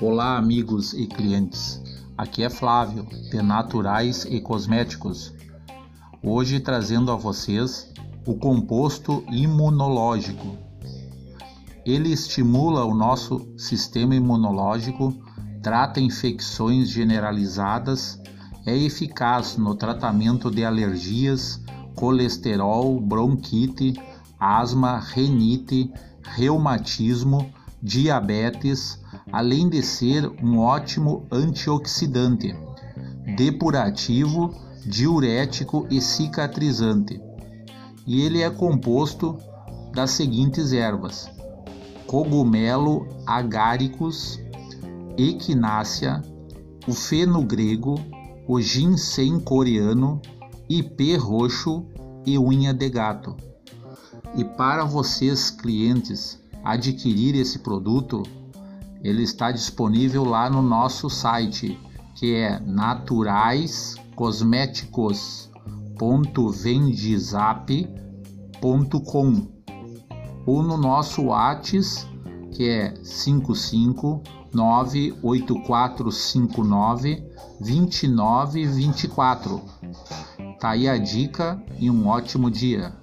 Olá, amigos e clientes. Aqui é Flávio, de Naturais e Cosméticos. Hoje trazendo a vocês o composto imunológico. Ele estimula o nosso sistema imunológico, trata infecções generalizadas, é eficaz no tratamento de alergias, colesterol, bronquite, asma, renite, reumatismo, diabetes, além de ser um ótimo antioxidante, depurativo, diurético e cicatrizante. E ele é composto das seguintes ervas: cogumelo agáricos, equinácea, o feno grego, o ginseng coreano, ipê roxo e unha de gato. E para vocês clientes adquirir esse produto, ele está disponível lá no nosso site, que é naturaiscosméticos.vendizap.com ou no nosso WhatsApp, que é 5598459 2924. Tá aí a dica e um ótimo dia.